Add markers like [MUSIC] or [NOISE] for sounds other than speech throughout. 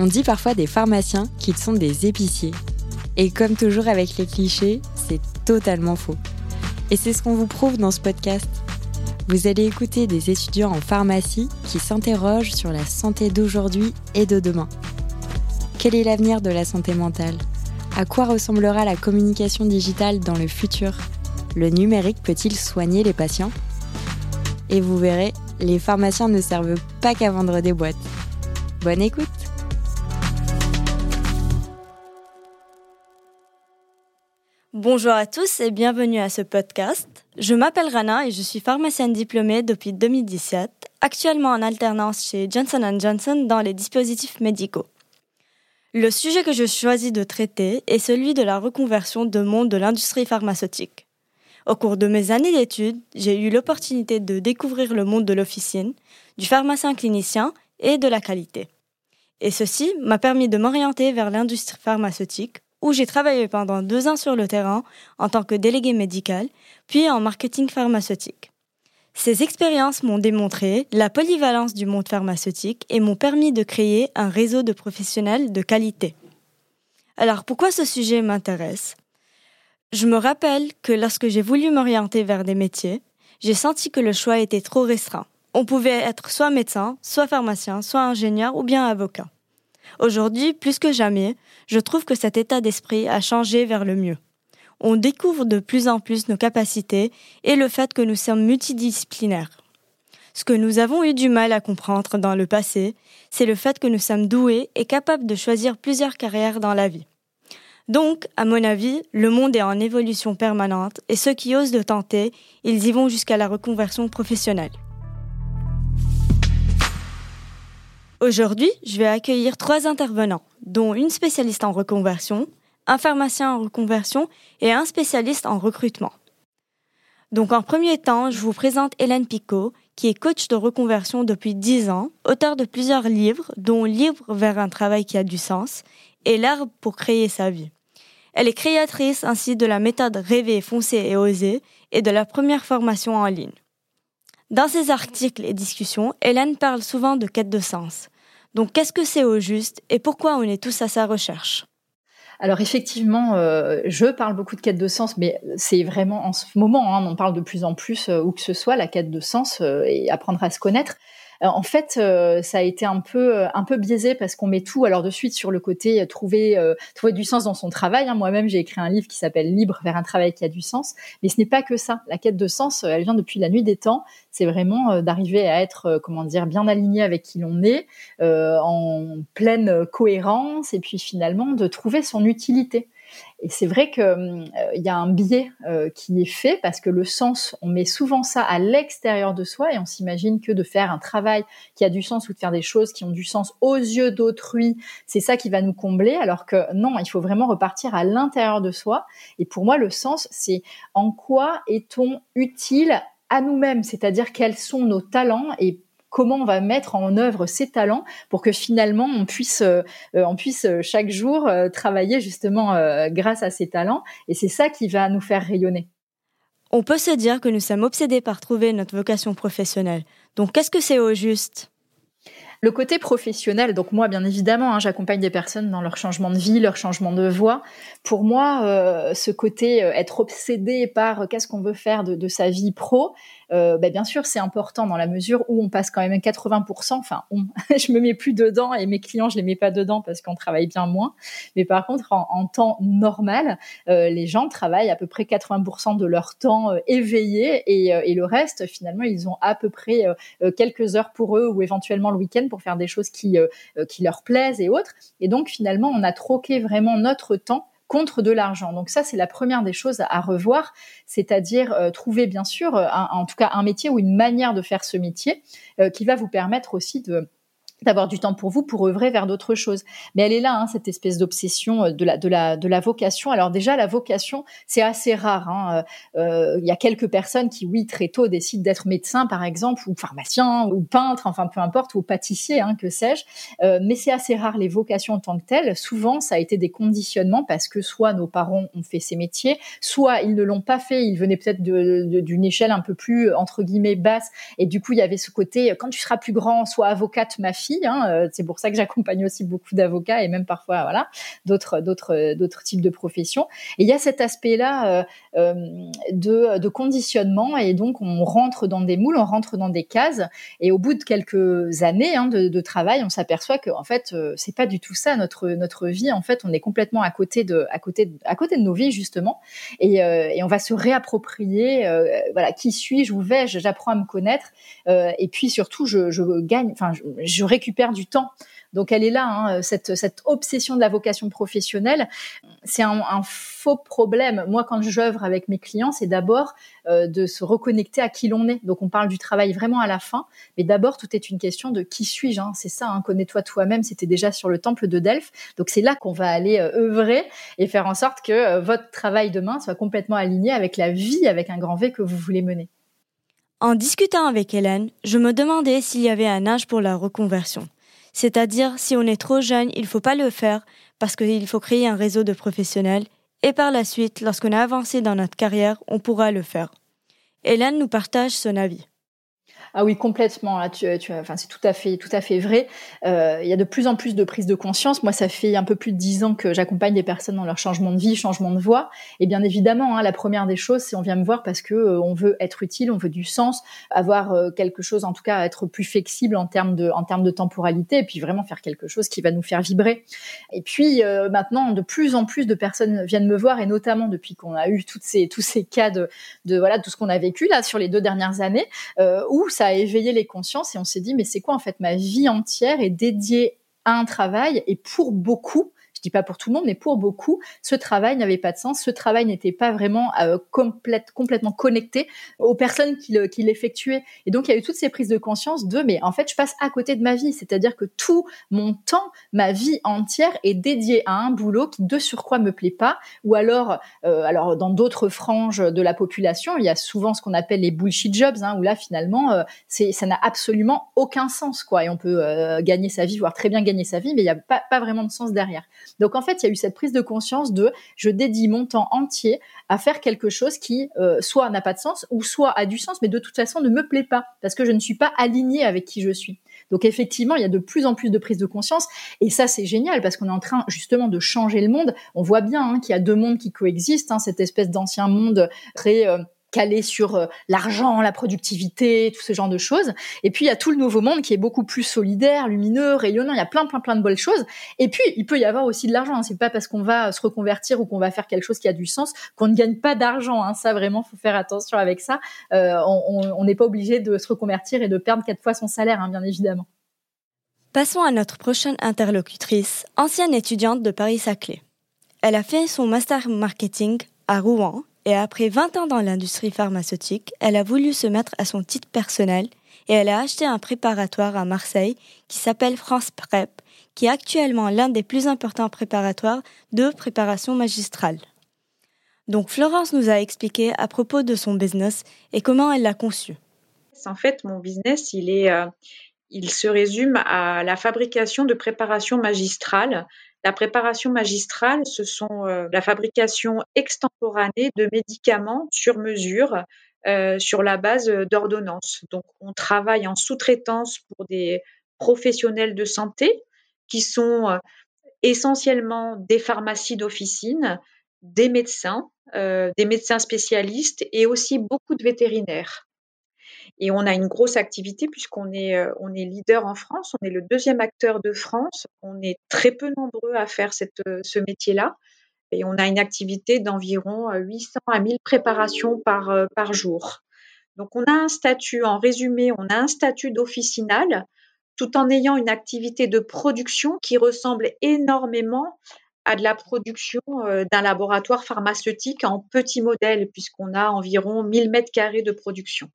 On dit parfois des pharmaciens qu'ils sont des épiciers. Et comme toujours avec les clichés, c'est totalement faux. Et c'est ce qu'on vous prouve dans ce podcast. Vous allez écouter des étudiants en pharmacie qui s'interrogent sur la santé d'aujourd'hui et de demain. Quel est l'avenir de la santé mentale? À quoi ressemblera la communication digitale dans le futur? Le numérique peut-il soigner les patients? Et vous verrez, les pharmaciens ne servent pas qu'à vendre des boîtes. Bonne écoute Bonjour à tous et bienvenue à ce podcast. Je m'appelle Rana et je suis pharmacienne diplômée depuis 2017, actuellement en alternance chez Johnson Johnson dans les dispositifs médicaux. Le sujet que je choisis de traiter est celui de la reconversion de monde de l'industrie pharmaceutique. Au cours de mes années d'études, j'ai eu l'opportunité de découvrir le monde de l'officine, du pharmacien clinicien et de la qualité. Et ceci m'a permis de m'orienter vers l'industrie pharmaceutique où j'ai travaillé pendant deux ans sur le terrain en tant que délégué médical, puis en marketing pharmaceutique. Ces expériences m'ont démontré la polyvalence du monde pharmaceutique et m'ont permis de créer un réseau de professionnels de qualité. Alors pourquoi ce sujet m'intéresse? Je me rappelle que lorsque j'ai voulu m'orienter vers des métiers, j'ai senti que le choix était trop restreint. On pouvait être soit médecin, soit pharmacien, soit ingénieur ou bien avocat. Aujourd'hui, plus que jamais, je trouve que cet état d'esprit a changé vers le mieux. On découvre de plus en plus nos capacités et le fait que nous sommes multidisciplinaires. Ce que nous avons eu du mal à comprendre dans le passé, c'est le fait que nous sommes doués et capables de choisir plusieurs carrières dans la vie. Donc, à mon avis, le monde est en évolution permanente et ceux qui osent le tenter, ils y vont jusqu'à la reconversion professionnelle. Aujourd'hui, je vais accueillir trois intervenants, dont une spécialiste en reconversion, un pharmacien en reconversion et un spécialiste en recrutement. Donc en premier temps, je vous présente Hélène Picot, qui est coach de reconversion depuis 10 ans, auteur de plusieurs livres, dont Livre vers un travail qui a du sens et L'herbe pour créer sa vie. Elle est créatrice ainsi de la méthode Rêver, foncer et oser et de la première formation en ligne. Dans ses articles et discussions, Hélène parle souvent de quête de sens. Donc qu'est-ce que c'est au juste et pourquoi on est tous à sa recherche? Alors effectivement, euh, je parle beaucoup de quête de sens, mais c'est vraiment en ce moment, hein, on parle de plus en plus, euh, où que ce soit, la quête de sens euh, et apprendre à se connaître. Euh, en fait, euh, ça a été un peu un peu biaisé parce qu'on met tout alors de suite sur le côté euh, trouver trouver du sens dans son travail. Hein. Moi-même, j'ai écrit un livre qui s'appelle Libre vers un travail qui a du sens, mais ce n'est pas que ça. La quête de sens, elle vient depuis la nuit des temps. C'est vraiment d'arriver à être comment dire bien aligné avec qui l'on est, en pleine cohérence, et puis finalement de trouver son utilité. Et c'est vrai qu'il euh, y a un biais euh, qui est fait parce que le sens, on met souvent ça à l'extérieur de soi et on s'imagine que de faire un travail qui a du sens ou de faire des choses qui ont du sens aux yeux d'autrui, c'est ça qui va nous combler. Alors que non, il faut vraiment repartir à l'intérieur de soi. Et pour moi, le sens, c'est en quoi est-on utile à nous-mêmes, c'est-à-dire quels sont nos talents et comment on va mettre en œuvre ces talents pour que finalement on puisse, euh, on puisse euh, chaque jour euh, travailler justement grâce à ces talents. Et c'est ça qui va nous faire rayonner. On peut se dire que nous sommes obsédés par trouver notre vocation professionnelle. Donc qu'est-ce que c'est au juste? Le côté professionnel, donc moi bien évidemment, hein, j'accompagne des personnes dans leur changement de vie, leur changement de voie. Pour moi, ce côté être obsédé par qu'est-ce qu'on veut faire de, de, sa vie pro, euh, bah, bien sûr, c'est important dans la mesure où on passe quand même 80%. Enfin, on, [LAUGHS] je me mets plus dedans et mes clients, je les mets pas dedans parce qu'on travaille bien moins. Mais par contre, en, temps normal, euh, les gens travaillent à peu près 80% de leur temps euh, éveillé et, et, le reste, finalement, ils ont à peu près quelques heures pour eux ou éventuellement le week-end pour faire des choses qui, qui leur plaisent et autres. Et donc, finalement, on a troqué vraiment notre temps contre de l'argent. Donc ça, c'est la première des choses à revoir, c'est-à-dire euh, trouver bien sûr, en tout cas, un métier ou une manière de faire ce métier euh, qui va vous permettre aussi de d'avoir du temps pour vous pour œuvrer vers d'autres choses. Mais elle est là, hein, cette espèce d'obsession euh, de la, de, la, de la vocation. Alors déjà, la vocation, c'est assez rare. Hein. Euh, il y a quelques personnes qui, oui, très tôt décident d'être médecin, par exemple, ou pharmacien, ou peintre, enfin peu importe, ou pâtissier, hein, que sais-je. Euh, mais c'est assez rare les vocations en tant que telles. Souvent, ça a été des conditionnements parce que soit nos parents ont fait ces métiers, soit ils ne l'ont pas fait. Ils venaient peut-être d'une échelle un peu plus entre guillemets basse, et du coup, il y avait ce côté quand tu seras plus grand, soit avocate, ma fille Hein, c'est pour ça que j'accompagne aussi beaucoup d'avocats et même parfois voilà d'autres d'autres d'autres types de professions. Et il y a cet aspect-là de, de conditionnement et donc on rentre dans des moules, on rentre dans des cases et au bout de quelques années hein, de, travail, on s'aperçoit que en fait c'est pas du tout ça notre notre vie. En fait, on est complètement à côté de à côté à côté de nos vies justement et, on va se réapproprier voilà qui suis-je où vais-je j'apprends à me connaître euh, et puis surtout je, je gagne enfin je, je, récupère du temps. Donc elle est là hein, cette, cette obsession de la vocation professionnelle. C'est un, faux problème. Moi quand j'œuvre avec mes clients c'est d'abord euh, de se reconnecter à qui l'on est. Donc on parle du travail vraiment à la fin. Mais d'abord tout est une question de qui suis-je hein, c'est ça hein, connais-toi toi-même. C'était déjà sur le temple de Delphes. Donc c'est là qu'on va aller euh, œuvrer et faire en sorte que euh, votre travail demain soit complètement aligné avec la vie avec un grand V que vous voulez mener en discutant avec Hélène, je me demandais s'il y avait un âge pour la reconversion. C'est-à-dire, si on est trop jeune, il ne faut pas le faire parce qu'il faut créer un réseau de professionnels et par la suite, lorsqu'on a avancé dans notre carrière, on pourra le faire. Hélène nous partage son avis. Ah oui, complètement. Tu, tu, enfin, c'est tout à fait, tout à fait vrai. Euh, il y a de plus en plus de prise de conscience. Moi, ça fait un peu plus de dix ans que j'accompagne des personnes dans leur changement de vie, changement de voie. Et bien évidemment, hein, la première des choses, c'est on vient me voir parce que euh, on veut être utile, on veut du sens, avoir euh, quelque chose, en tout cas, être plus flexible en termes de, en termes de temporalité, et puis vraiment faire quelque chose qui va nous faire vibrer. Et puis euh, maintenant, de plus en plus de personnes viennent me voir, et notamment depuis qu'on a eu toutes ces, tous ces cas de, de voilà, tout ce qu'on a vécu là sur les deux dernières années, où ça a éveillé les consciences et on s'est dit mais c'est quoi en fait ma vie entière est dédiée à un travail et pour beaucoup je dis pas pour tout le monde, mais pour beaucoup, ce travail n'avait pas de sens. Ce travail n'était pas vraiment euh, complète, complètement connecté aux personnes qui l'effectuaient. et donc, il y a eu toutes ces prises de conscience de, mais en fait, je passe à côté de ma vie. C'est-à-dire que tout mon temps, ma vie entière est dédiée à un boulot qui, de surcroît, me plaît pas. Ou alors, euh, alors dans d'autres franges de la population, il y a souvent ce qu'on appelle les bullshit jobs, hein, où là, finalement, euh, ça n'a absolument aucun sens, quoi. Et on peut gagner sa vie, voire très bien gagner sa vie, mais il n'y a pas vraiment de sens derrière. Donc en fait, il y a eu cette prise de conscience de je dédie mon temps entier à faire quelque chose qui euh, soit n'a pas de sens ou soit a du sens, mais de toute façon ne me plaît pas parce que je ne suis pas alignée avec qui je suis. Donc effectivement, il y a de plus en plus de prise de conscience et ça c'est génial parce qu'on est en train justement de changer le monde. On voit bien hein, qu'il y a deux mondes qui coexistent, hein, cette espèce d'ancien monde très euh, calé sur euh, l'argent, la productivité, tout ce genre de choses. Et puis il y a tout le nouveau monde qui est beaucoup plus solidaire, lumineux, rayonnant. Il y a plein, plein, plein de bonnes choses. Et puis il peut y avoir aussi de l'argent. Hein. C'est pas parce qu'on va se reconvertir ou qu'on va faire quelque chose qui a du sens qu'on ne gagne pas d'argent. Hein. Ça vraiment, faut faire attention avec ça. Euh, on n'est pas obligé de se reconvertir et de perdre quatre fois son salaire, hein, bien évidemment. Passons à notre prochaine interlocutrice, ancienne étudiante de Paris-Saclay. Elle a fait son master marketing à Rouen et après 20 ans dans l'industrie pharmaceutique, elle a voulu se mettre à son titre personnel et elle a acheté un préparatoire à Marseille qui s'appelle France Prep, qui est actuellement l'un des plus importants préparatoires de préparation magistrale. Donc Florence nous a expliqué à propos de son business et comment elle l'a conçu. En fait, mon business, il euh, il se résume à la fabrication de préparation magistrale la préparation magistrale, ce sont euh, la fabrication extemporanée de médicaments sur mesure euh, sur la base d'ordonnances. Donc, on travaille en sous-traitance pour des professionnels de santé qui sont euh, essentiellement des pharmacies d'officine, des médecins, des médecins spécialistes et aussi beaucoup de vétérinaires. Et on a une grosse activité puisqu'on est, euh, on est leader en France, on est le deuxième acteur de France, on est très peu nombreux à faire cette, euh, ce métier-là. Et on a une activité d'environ 800 euh, à 1000 préparations par, par jour. Donc on a un statut, en résumé, on a un statut d'officinal tout en ayant une activité de production qui ressemble énormément à de la production d'un laboratoire pharmaceutique en petit modèle, puisqu'on a environ 1000 mètres carrés de production.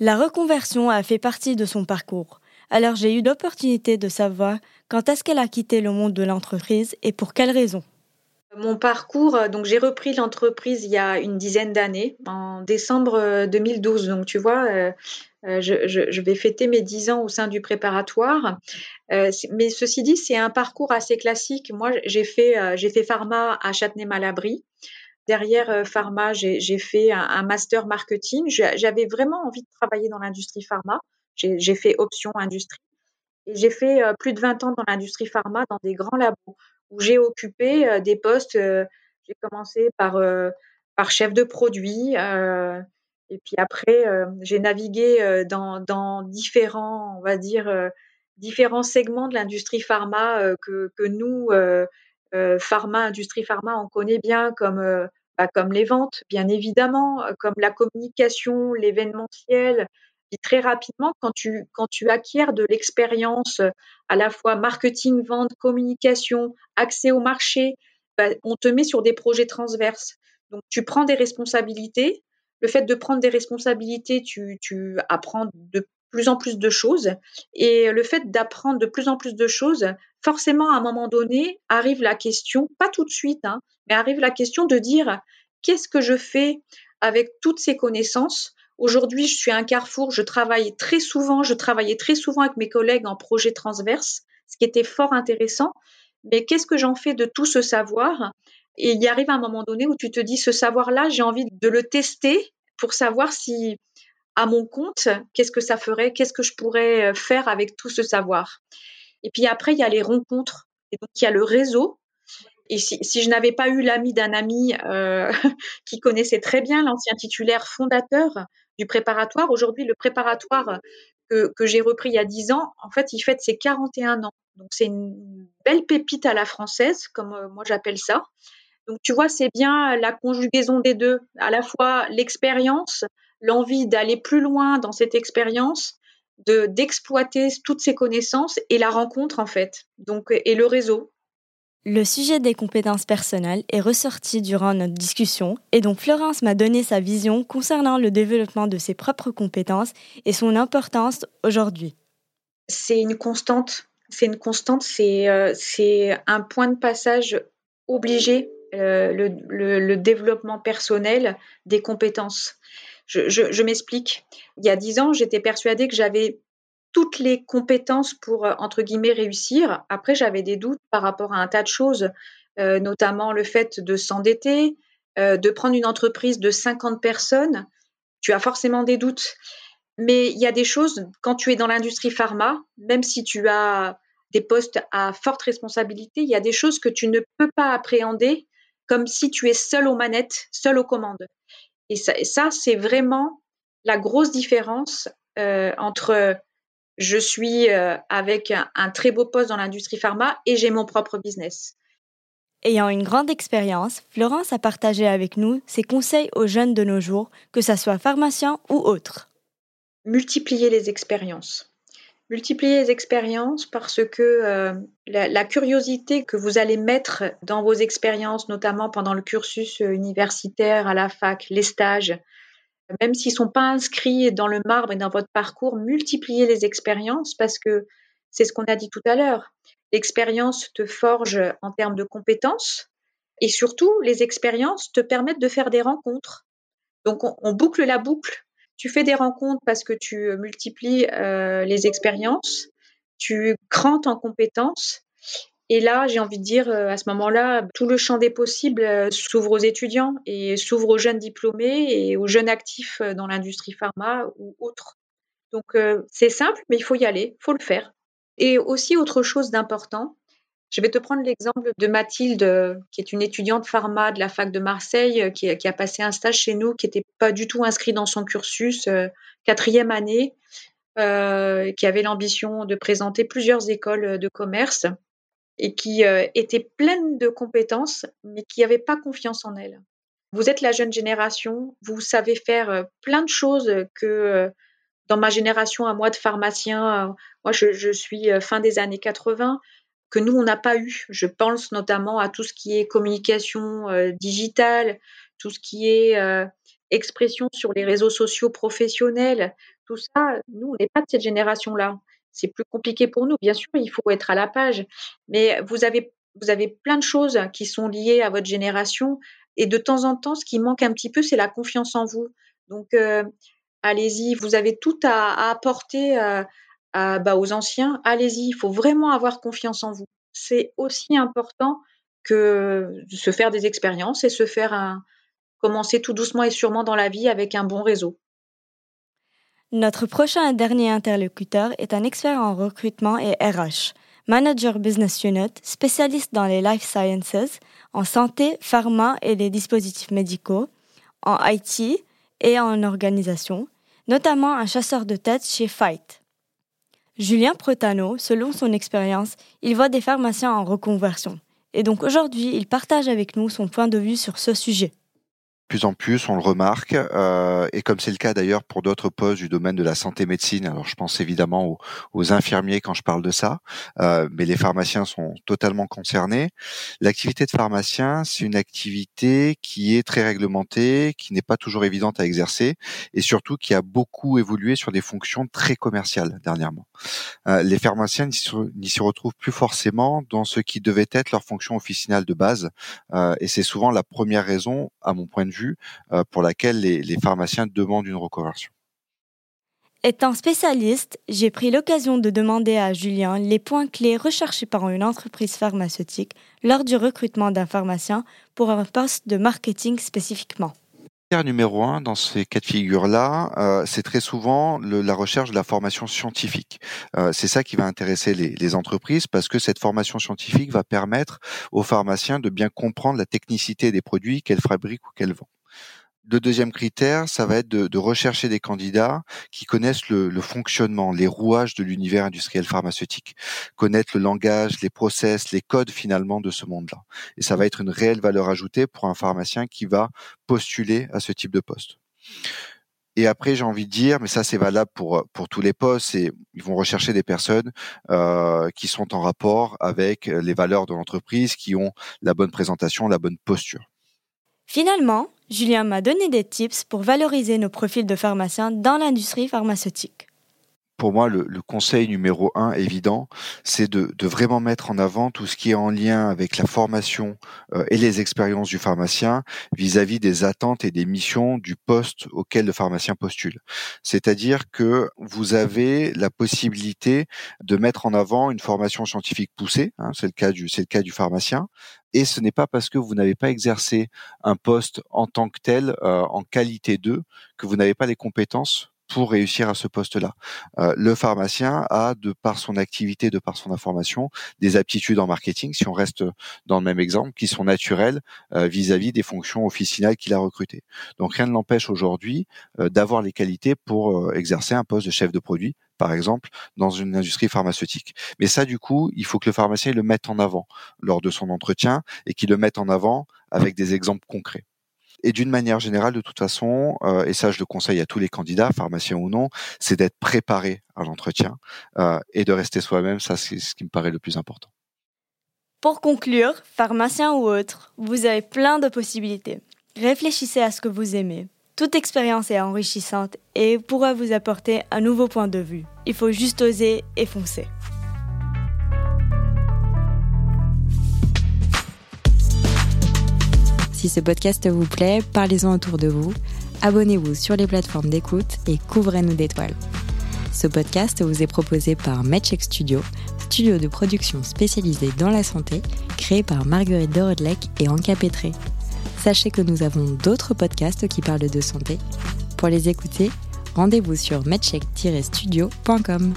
La reconversion a fait partie de son parcours. Alors j'ai eu l'opportunité de savoir quand est-ce qu'elle a quitté le monde de l'entreprise et pour quelles raisons. Mon parcours, euh, donc j'ai repris l'entreprise il y a une dizaine d'années, en décembre 2012. Euh, donc tu vois, euh, je, vais fêter mes dix ans au sein du préparatoire. mais ceci dit, c'est un parcours assez classique. Moi, j'ai fait, j'ai fait pharma à Châtenay-Malabry. Derrière euh, pharma, j'ai fait un, master marketing. J'avais vraiment envie de travailler dans l'industrie pharma. J'ai fait option industrie. Et j'ai fait plus de 20 ans dans l'industrie pharma, dans des grands labos, où j'ai occupé des postes. j'ai commencé par, chef de produit. et puis après, j'ai navigué dans, différents, on va dire, différents segments de l'industrie pharma que, nous, pharma, industrie pharma, on connaît bien comme bah, comme les ventes, bien évidemment, comme la communication, l'événementiel. Et très rapidement, quand tu, quand tu acquiers de l'expérience à la fois marketing, vente, communication, accès au marché, bah, on te met sur des projets transverses. Donc, tu prends des responsabilités. Le fait de prendre des responsabilités, tu, tu apprends de plus en plus de choses. Et le fait d'apprendre de plus en plus de choses, forcément, à un moment donné, arrive la question, pas tout de suite, hein, mais arrive la question de dire qu'est-ce que je fais avec toutes ces connaissances? Aujourd'hui, je suis un carrefour, je travaille très souvent, je travaillais très souvent avec mes collègues en projet transverse, ce qui était fort intéressant. Mais qu'est-ce que j'en fais de tout ce savoir? Et il y arrive un moment donné où tu te dis, ce savoir-là, j'ai envie de le tester pour savoir si, à mon compte, qu'est-ce que ça ferait, qu'est-ce que je pourrais euh, faire avec tout ce savoir. Et puis après, il y a les rencontres. Et donc, il y a le réseau. Et si, je n'avais pas eu l'ami d'un ami euh, [LAUGHS] qui connaissait très bien l'ancien titulaire fondateur du préparatoire, aujourd'hui, le préparatoire que, j'ai repris il y a 10 ans, en fait, il fête ses 41 ans. Donc, c'est une belle pépite à la française, comme euh, moi j'appelle ça. Donc, tu vois, c'est bien la conjugaison des deux, à la fois l'expérience, l'envie d'aller plus loin dans cette expérience, de d'exploiter toutes ces connaissances et la rencontre en fait. Donc et le réseau. Le sujet des compétences personnelles est ressorti durant notre discussion et donc Florence m'a donné sa vision concernant le développement de ses propres compétences et son importance aujourd'hui. C'est une constante, c'est une constante, c'est euh, c'est un point de passage obligé, euh, le, le, développement personnel des compétences. Je, m'explique. Il y a dix ans, j'étais persuadée que j'avais toutes les compétences pour, euh, entre guillemets, réussir. Après, j'avais des doutes par rapport à un tas de choses, euh, notamment le fait de s'endetter, euh, de prendre une entreprise de 50 personnes. Tu as forcément des doutes. Mais il y a des choses, quand tu es dans l'industrie pharma, même si tu as des postes à forte responsabilité, il y a des choses que tu ne peux pas appréhender comme si tu es seul aux manettes, seul aux commandes. Et ça, c'est vraiment la grosse différence euh, entre je suis euh, avec un, très beau poste dans l'industrie pharma et j'ai mon propre business. Ayant une grande expérience, Florence a partagé avec nous ses conseils aux jeunes de nos jours, que ce soit pharmaciens ou autres. Multiplier les expériences. Multiplier les expériences parce que euh, la, curiosité que vous allez mettre dans vos expériences, notamment pendant le cursus universitaire à la fac, les stages, même s'ils ne sont pas inscrits dans le marbre et dans votre parcours, multipliez les expériences parce que c'est ce qu'on a dit tout à l'heure. L'expérience te forge en termes de compétences et surtout, les expériences te permettent de faire des rencontres. Donc, on boucle la boucle tu fais des rencontres parce que tu euh, multiplies euh, les expériences, tu crantes en compétences. Et là, j'ai envie de dire, euh, à ce moment-là, tout le champ des possibles s'ouvre aux étudiants et s'ouvre aux jeunes diplômés et aux jeunes actifs dans l'industrie pharma ou autres. Donc, c'est simple, mais il faut y aller, il faut le faire. Et aussi, autre chose d'important, je vais te prendre l'exemple de Mathilde, qui est une étudiante pharma de la fac de Marseille, qui, a passé un stage chez nous, qui n'était pas du tout inscrit dans son cursus, euh, quatrième année, euh, qui avait l'ambition de présenter plusieurs écoles de commerce et qui euh, était pleine de compétences, mais qui n'avait pas confiance en elle. Vous êtes la jeune génération, vous savez faire plein de choses que dans ma génération, à moi de pharmacien, moi je suis fin des années 80, que nous, on n'a pas eu. Je pense notamment à tout ce qui est communication euh, digitale, tout ce qui est euh, expression sur les réseaux sociaux professionnels. Tout ça, nous, on n'est pas de cette génération-là. C'est plus compliqué pour nous. Bien sûr, il faut être à la page. Mais vous avez, vous avez plein de choses qui sont liées à votre génération. Et de temps en temps, ce qui manque un petit peu, c'est la confiance en vous. Donc, euh, allez-y, vous avez tout à, à apporter bah, aux anciens, allez-y, il faut vraiment avoir confiance en vous. C'est aussi important que se faire des expériences et se faire un, commencer tout doucement et sûrement dans la vie avec un bon réseau. Notre prochain et dernier interlocuteur est un expert en recrutement et RH, manager business unit, spécialiste dans les life sciences, en santé, pharma et les dispositifs médicaux, en IT et en organisation, notamment un chasseur de tête chez Fight. Julien Protano, selon son expérience, il voit des pharmaciens en reconversion. Et donc aujourd'hui, il partage avec nous son point de vue sur ce sujet plus en plus, on le remarque, euh, et comme c'est le cas d'ailleurs pour d'autres postes du domaine de la santé médecine. Alors, je pense évidemment aux, infirmiers quand je parle de ça, euh, mais les pharmaciens sont totalement concernés. L'activité de pharmacien, c'est une activité qui est très réglementée, qui n'est pas toujours évidente à exercer, et surtout qui a beaucoup évolué sur des fonctions très commerciales dernièrement. Euh, les pharmaciens n'y se, retrouvent plus forcément dans ce qui devait être leur fonction officinale de base, euh, et c'est souvent la première raison, à mon point de vue, euh, pour laquelle les, les pharmaciens demandent une reconversion. Étant spécialiste, j'ai pris l'occasion de demander à Julien les points clés recherchés par une entreprise pharmaceutique lors du recrutement d'un pharmacien pour un poste de marketing spécifiquement numéro un dans ces cas de figure-là, euh, c'est très souvent la recherche de la formation scientifique. Euh, c'est ça qui va intéresser les, les, entreprises parce que cette formation scientifique va permettre aux pharmaciens de bien comprendre la technicité des produits qu'elles fabriquent ou qu'elles vendent. Le deuxième critère, ça va être de, rechercher des candidats qui connaissent le, fonctionnement, les rouages de l'univers industriel pharmaceutique, connaître le langage, les process, les codes finalement de ce monde-là. Et ça va être une réelle valeur ajoutée pour un pharmacien qui va postuler à ce type de poste. Et après, j'ai envie de dire, mais ça c'est valable pour pour tous les postes, et ils vont rechercher des personnes euh, qui sont en rapport avec les valeurs de l'entreprise, qui ont la bonne présentation, la bonne posture. Finalement, Julien m'a donné des tips pour valoriser nos profils de pharmaciens dans l'industrie pharmaceutique pour moi, le, conseil numéro un évident, c'est de, vraiment mettre en avant tout ce qui est en lien avec la formation euh, et les expériences du pharmacien vis-à-vis des attentes et des missions du poste auquel le pharmacien postule. C'est-à-dire que vous avez la possibilité de mettre en avant une formation scientifique poussée, hein, c'est le cas du le cas du pharmacien, et ce n'est pas parce que vous n'avez pas exercé un poste en tant que tel, euh, en qualité 2, que vous n'avez pas les compétences pour réussir à ce poste-là. Euh, le pharmacien a, de par son activité, de par son information, des aptitudes en marketing, si on reste dans le même exemple, qui sont naturelles euh, vis-à-vis des fonctions officinales qu'il a recrutées. Donc rien ne l'empêche aujourd'hui euh, d'avoir les qualités pour exercer un poste de chef de produit, par exemple, dans une industrie pharmaceutique. Mais ça, du coup, il faut que le pharmacien le mette en avant lors de son entretien et qu'il le mette en avant avec des exemples concrets. Et d'une manière générale, de toute façon, euh, et ça je le conseille à tous les candidats, pharmaciens ou non, c'est d'être préparé à l'entretien euh, et de rester soi-même. Ça, c'est ce qui me paraît le plus important. Pour conclure, pharmacien ou autre, vous avez plein de possibilités. Réfléchissez à ce que vous aimez. Toute expérience est enrichissante et pourra vous apporter un nouveau point de vue. Il faut juste oser et foncer. Si ce podcast vous plaît, parlez-en autour de vous, abonnez-vous sur les plateformes d'écoute et couvrez-nous d'étoiles. Ce podcast vous est proposé par MedCheck Studio, studio de production spécialisé dans la santé, créé par Marguerite Dorodlec et Anka Petré. Sachez que nous avons d'autres podcasts qui parlent de santé. Pour les écouter, rendez-vous sur medcheck-studio.com.